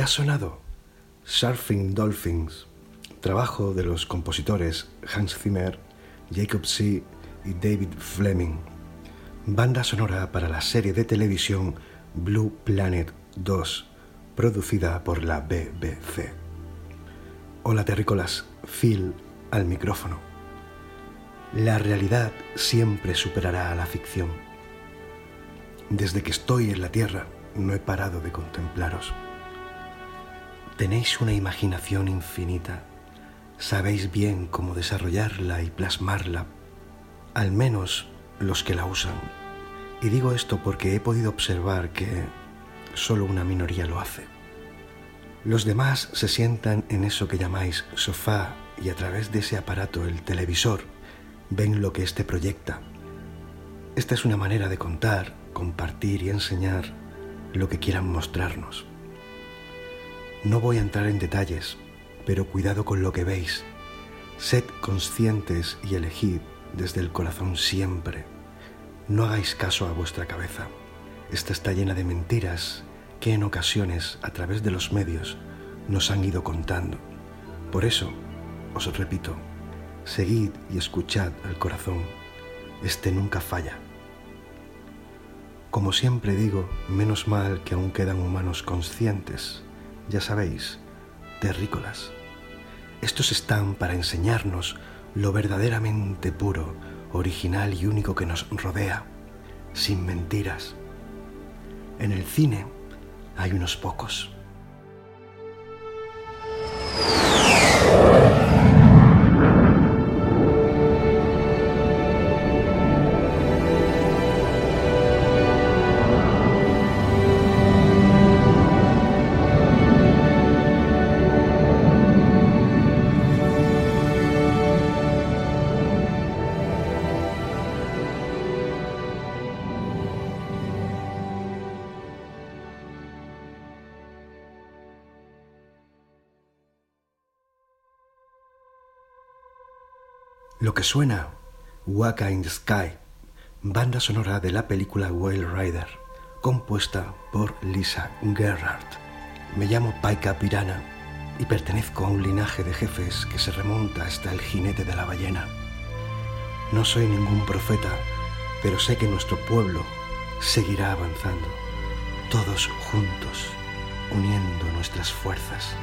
Ha sonado, Surfing Dolphins, trabajo de los compositores Hans Zimmer, Jacob C. y David Fleming, banda sonora para la serie de televisión Blue Planet 2, producida por la BBC. Hola terrícolas, Phil al micrófono. La realidad siempre superará a la ficción. Desde que estoy en la Tierra no he parado de contemplaros. Tenéis una imaginación infinita. Sabéis bien cómo desarrollarla y plasmarla, al menos los que la usan. Y digo esto porque he podido observar que solo una minoría lo hace. Los demás se sientan en eso que llamáis sofá y a través de ese aparato, el televisor, ven lo que éste proyecta. Esta es una manera de contar, compartir y enseñar lo que quieran mostrarnos. No voy a entrar en detalles, pero cuidado con lo que veis. Sed conscientes y elegid desde el corazón siempre. No hagáis caso a vuestra cabeza. Esta está llena de mentiras que en ocasiones, a través de los medios, nos han ido contando. Por eso, os repito, seguid y escuchad al corazón. Este nunca falla. Como siempre digo, menos mal que aún quedan humanos conscientes ya sabéis, terrícolas. Estos están para enseñarnos lo verdaderamente puro, original y único que nos rodea, sin mentiras. En el cine hay unos pocos. Que suena, Waka in the Sky, banda sonora de la película Whale Rider, compuesta por Lisa Gerhardt. Me llamo Paika Pirana y pertenezco a un linaje de jefes que se remonta hasta el jinete de la ballena. No soy ningún profeta, pero sé que nuestro pueblo seguirá avanzando, todos juntos, uniendo nuestras fuerzas.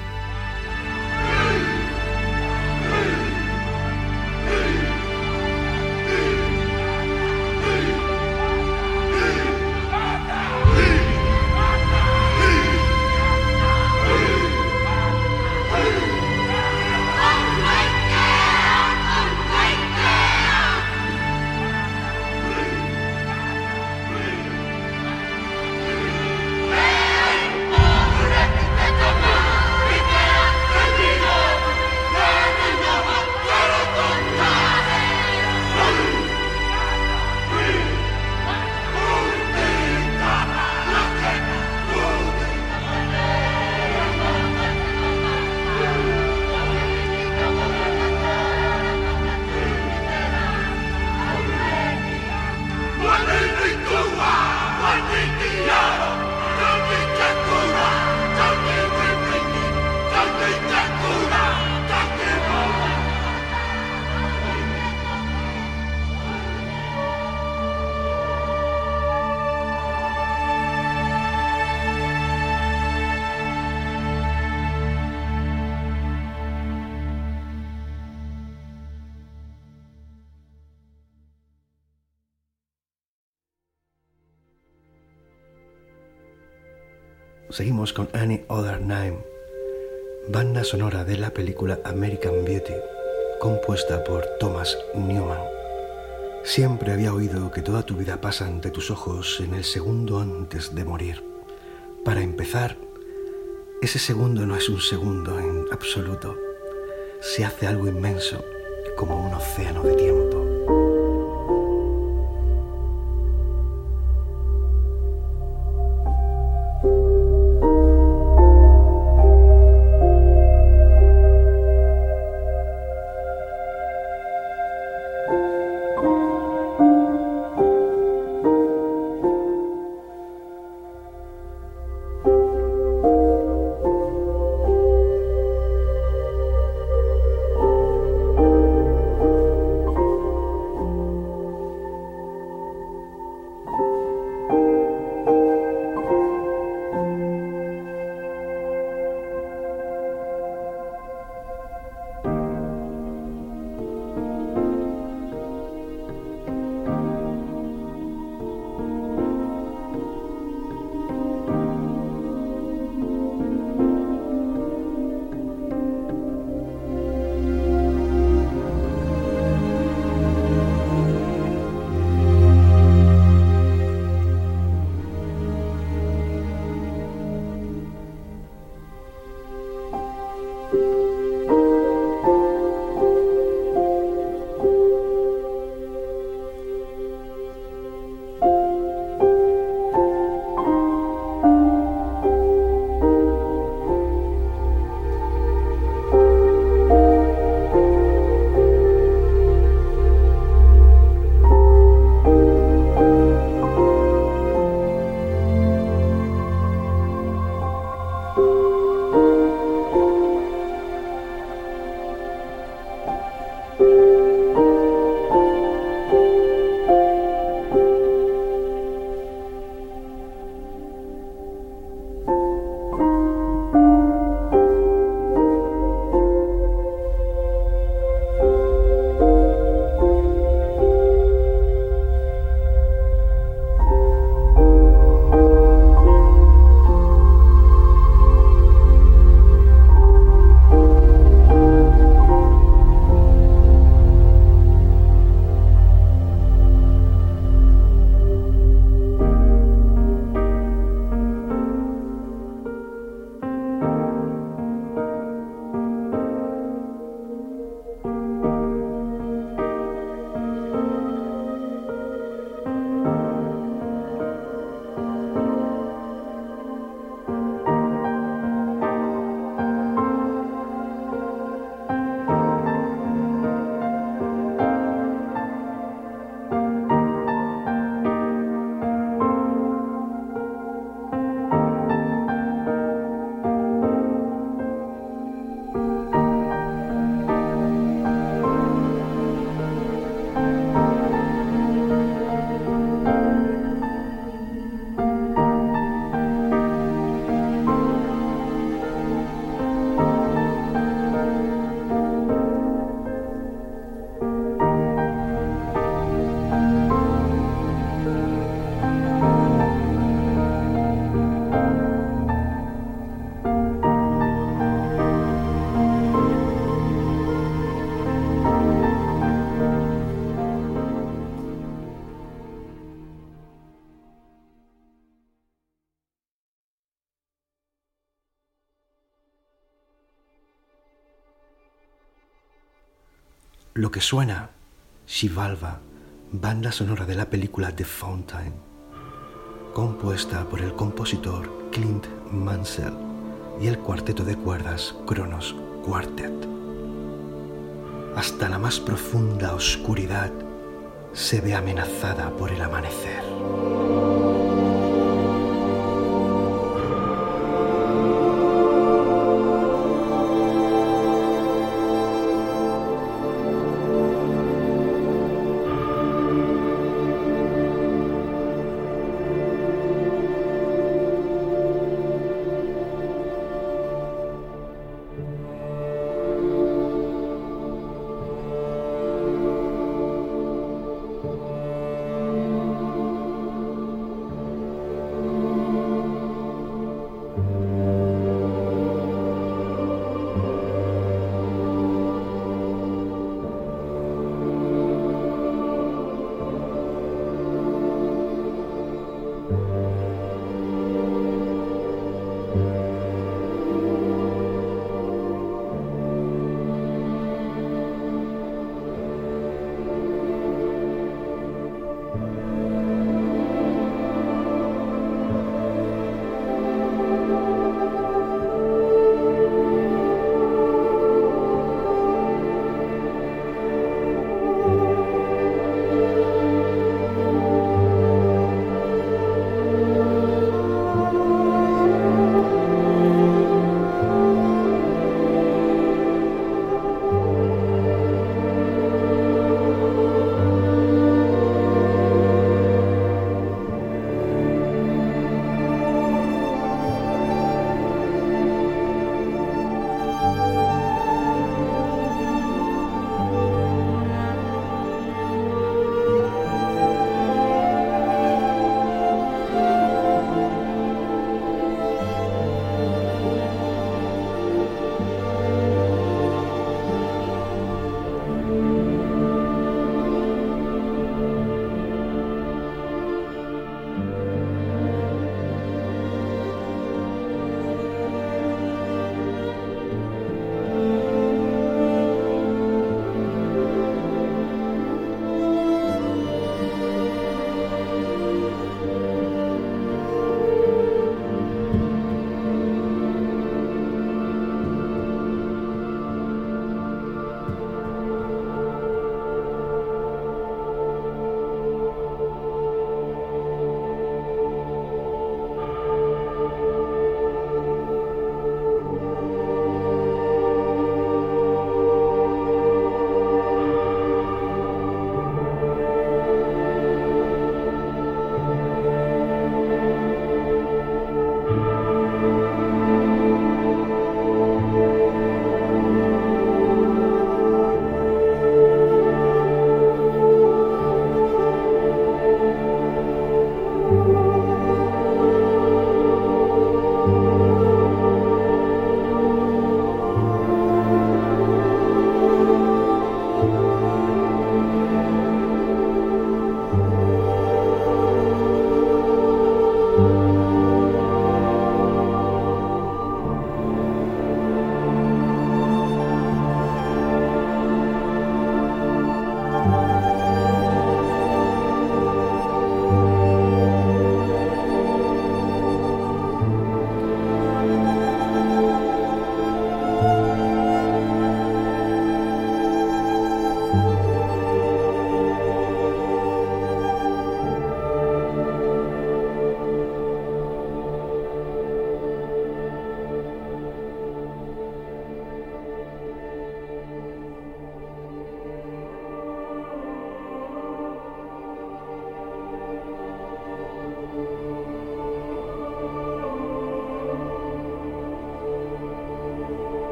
Seguimos con Any Other Name, banda sonora de la película American Beauty, compuesta por Thomas Newman. Siempre había oído que toda tu vida pasa ante tus ojos en el segundo antes de morir. Para empezar, ese segundo no es un segundo en absoluto. Se hace algo inmenso, como un océano de tiempo. Lo que suena, Shivalva, banda sonora de la película The Fountain, compuesta por el compositor Clint Mansell y el cuarteto de cuerdas Kronos Quartet. Hasta la más profunda oscuridad se ve amenazada por el amanecer.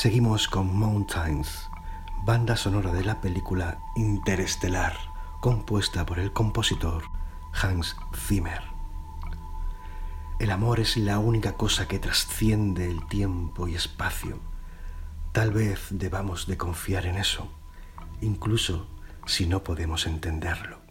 Seguimos con Mountains, banda sonora de la película Interestelar, compuesta por el compositor Hans Zimmer. El amor es la única cosa que trasciende el tiempo y espacio. Tal vez debamos de confiar en eso, incluso si no podemos entenderlo.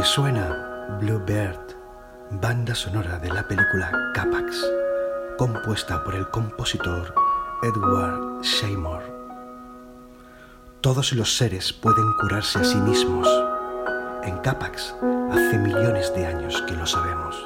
Que suena, Bluebird, banda sonora de la película Capax, compuesta por el compositor Edward Seymour. Todos los seres pueden curarse a sí mismos. En Capax hace millones de años que lo sabemos.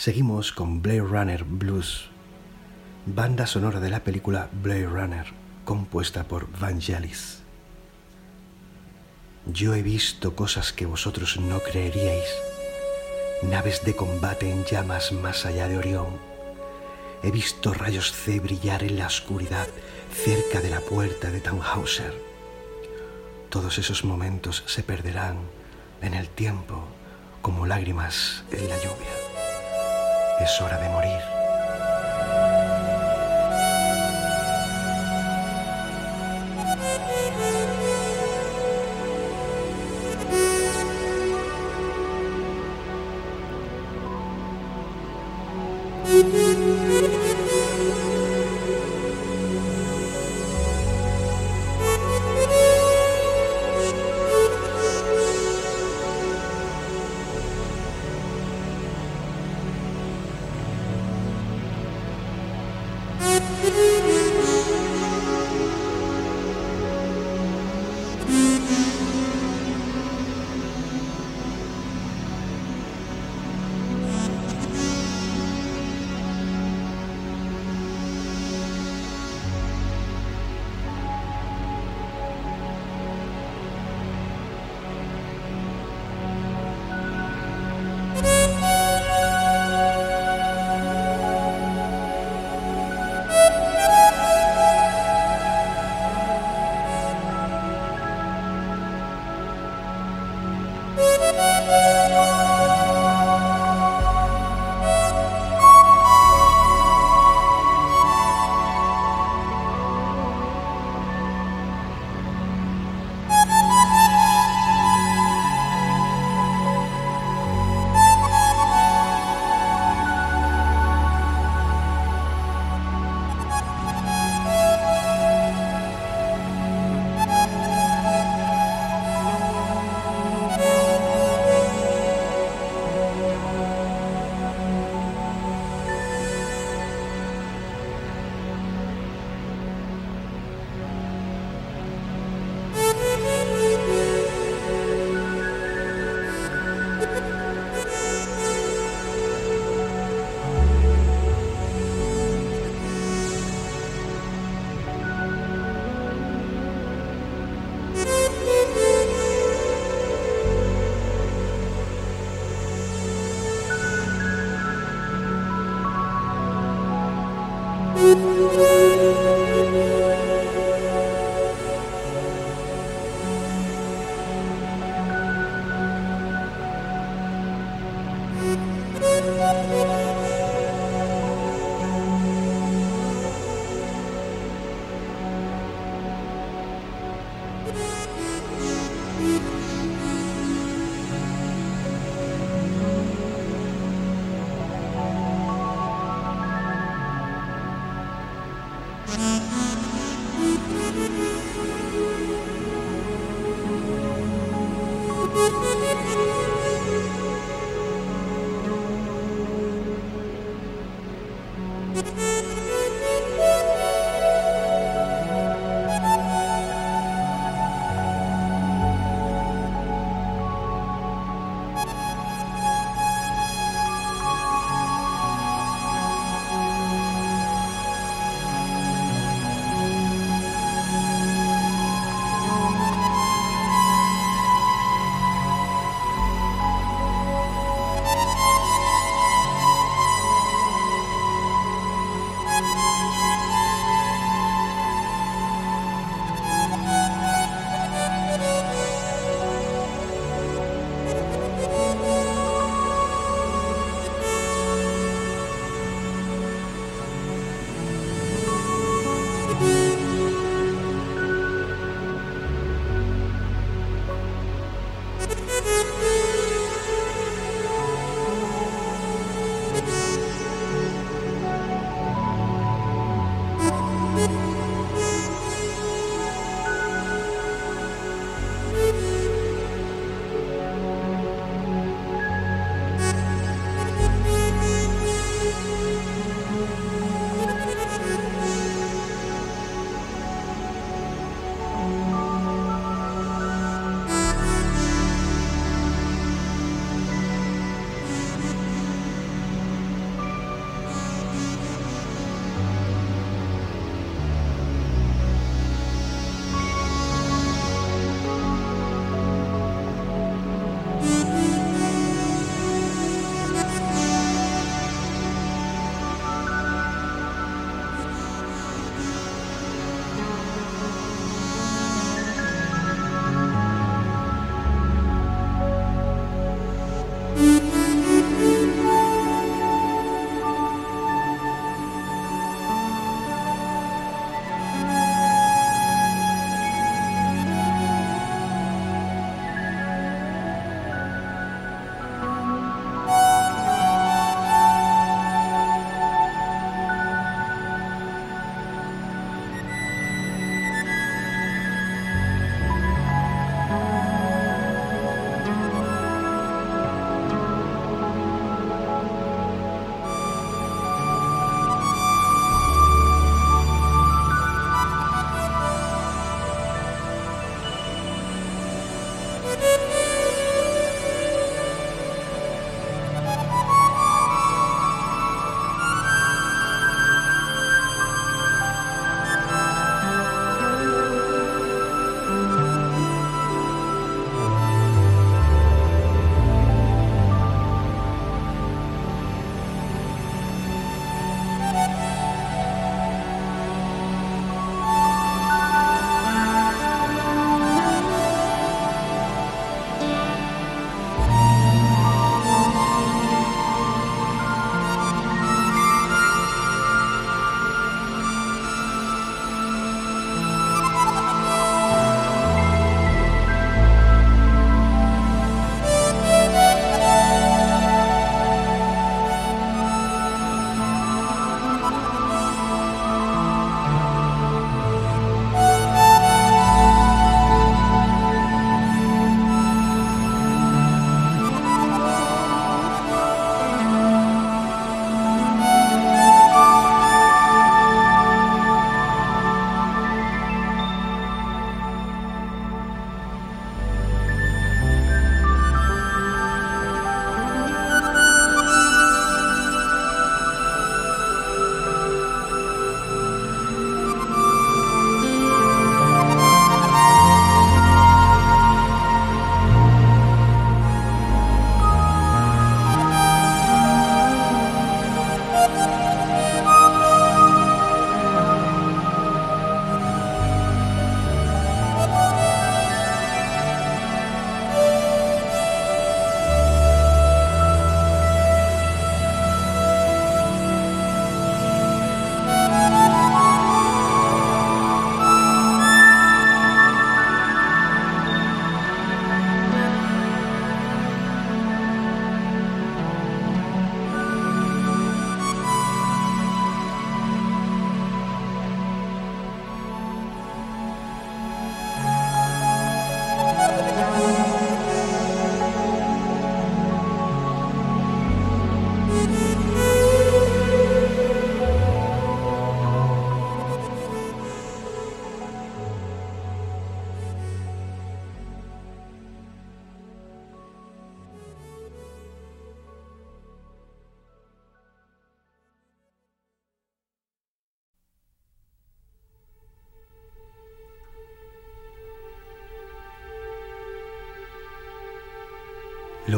Seguimos con Blade Runner Blues, banda sonora de la película Blade Runner, compuesta por Vangelis. Yo he visto cosas que vosotros no creeríais, naves de combate en llamas más allá de Orión. He visto rayos C brillar en la oscuridad cerca de la puerta de Tannhauser. Todos esos momentos se perderán en el tiempo como lágrimas en la lluvia. Es hora de morir.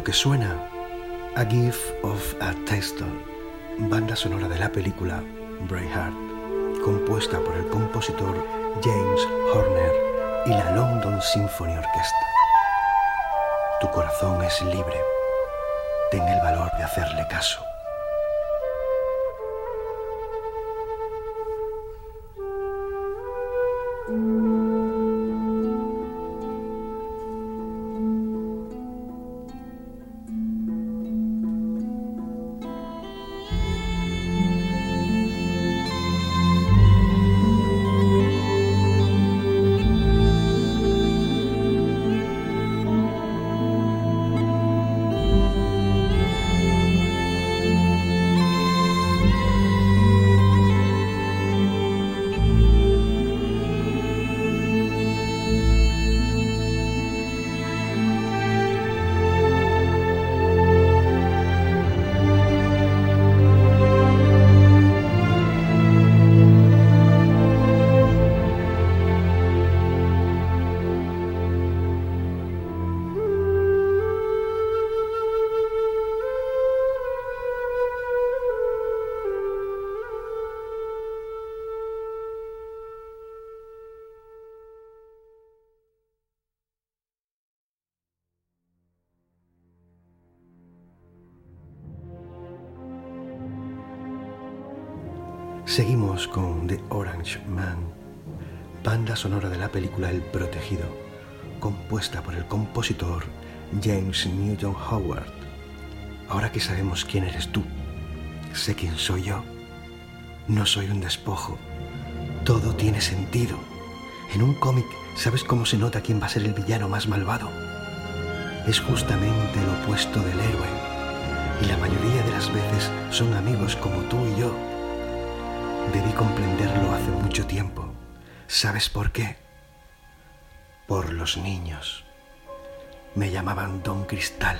Que suena, A Gift of a Taster, banda sonora de la película Braveheart, compuesta por el compositor James Horner y la London Symphony Orchestra. Tu corazón es libre. Ten el valor de hacerle caso. Con The Orange Man, banda sonora de la película El Protegido, compuesta por el compositor James Newton Howard. Ahora que sabemos quién eres tú, sé quién soy yo. No soy un despojo. Todo tiene sentido. En un cómic, ¿sabes cómo se nota quién va a ser el villano más malvado? Es justamente el opuesto del héroe. Y la mayoría de las veces son amigos como tú y yo Debí comprenderlo hace mucho tiempo. ¿Sabes por qué? Por los niños. Me llamaban Don Cristal.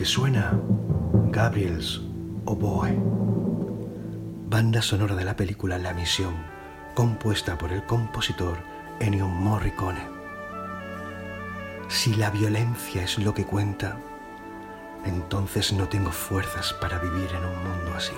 Que suena, Gabriel's Oboe, banda sonora de la película La Misión, compuesta por el compositor Ennio Morricone. Si la violencia es lo que cuenta, entonces no tengo fuerzas para vivir en un mundo así.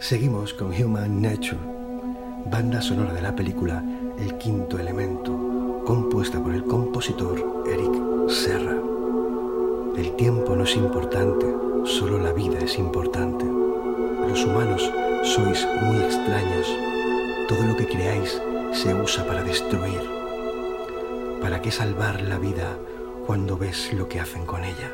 Seguimos con Human Nature, banda sonora de la película El Quinto Elemento, compuesta por el compositor Eric Serra. El tiempo no es importante, solo la vida es importante. Los humanos sois muy extraños. Todo lo que creáis se usa para destruir. ¿Para qué salvar la vida cuando ves lo que hacen con ella?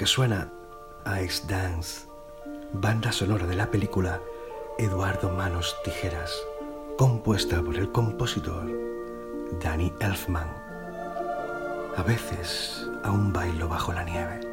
Que suena Ice Dance, banda sonora de la película Eduardo Manos Tijeras, compuesta por el compositor Danny Elfman. A veces aún bailo bajo la nieve.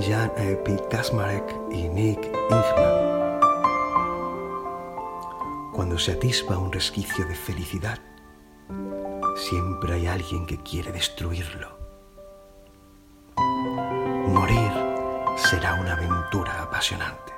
Jan P. Kasmarek y Nick Ingman. Cuando se atisba un resquicio de felicidad, siempre hay alguien que quiere destruirlo. Morir será una aventura apasionante.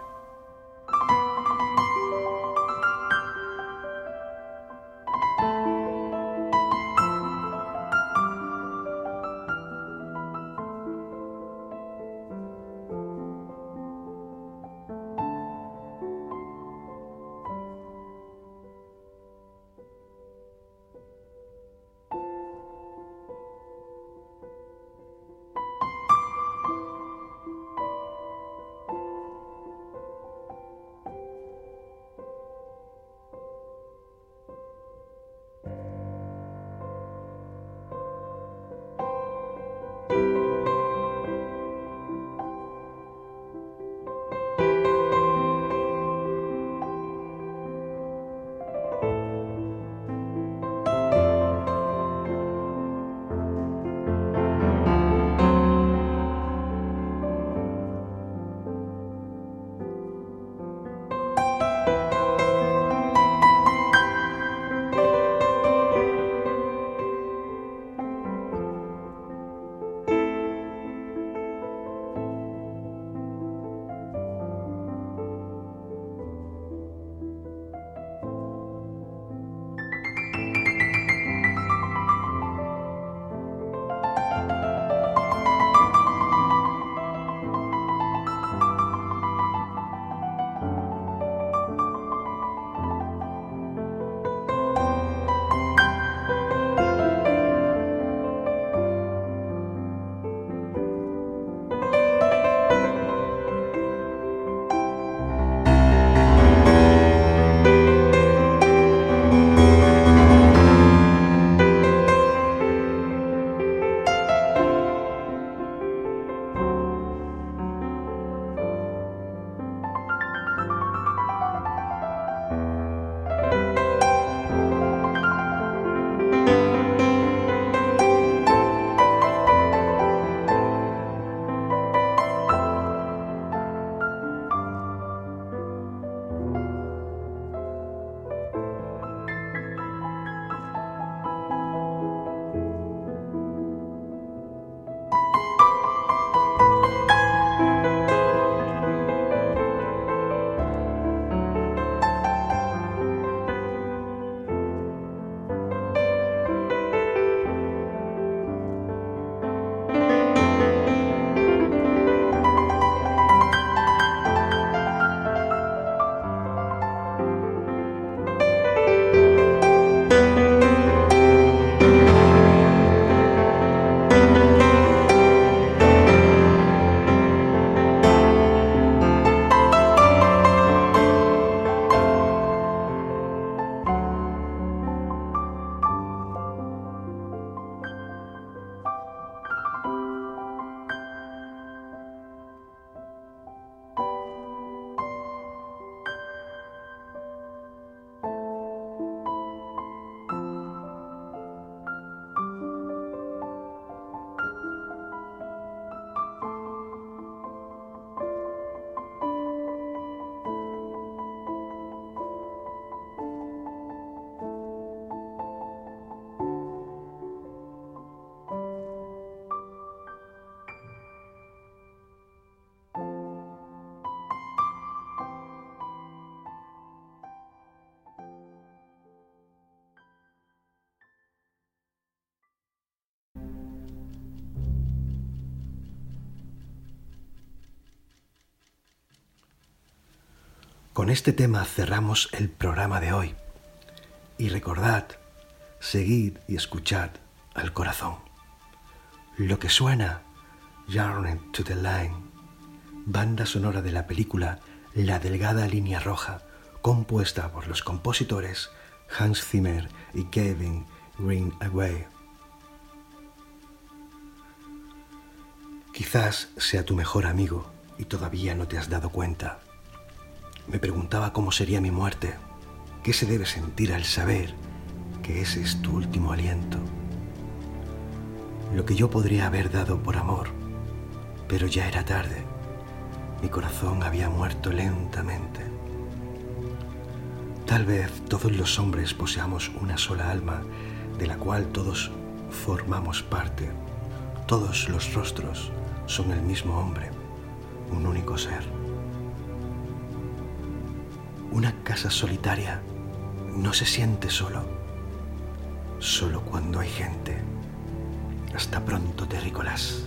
Con este tema cerramos el programa de hoy. Y recordad, seguid y escuchad al corazón. Lo que suena, Journey to the Line, banda sonora de la película La Delgada Línea Roja, compuesta por los compositores Hans Zimmer y Kevin Greenaway. Quizás sea tu mejor amigo y todavía no te has dado cuenta. Me preguntaba cómo sería mi muerte, qué se debe sentir al saber que ese es tu último aliento. Lo que yo podría haber dado por amor, pero ya era tarde. Mi corazón había muerto lentamente. Tal vez todos los hombres poseamos una sola alma de la cual todos formamos parte. Todos los rostros son el mismo hombre, un único ser. Una casa solitaria no se siente solo, solo cuando hay gente. Hasta pronto, terrícolas.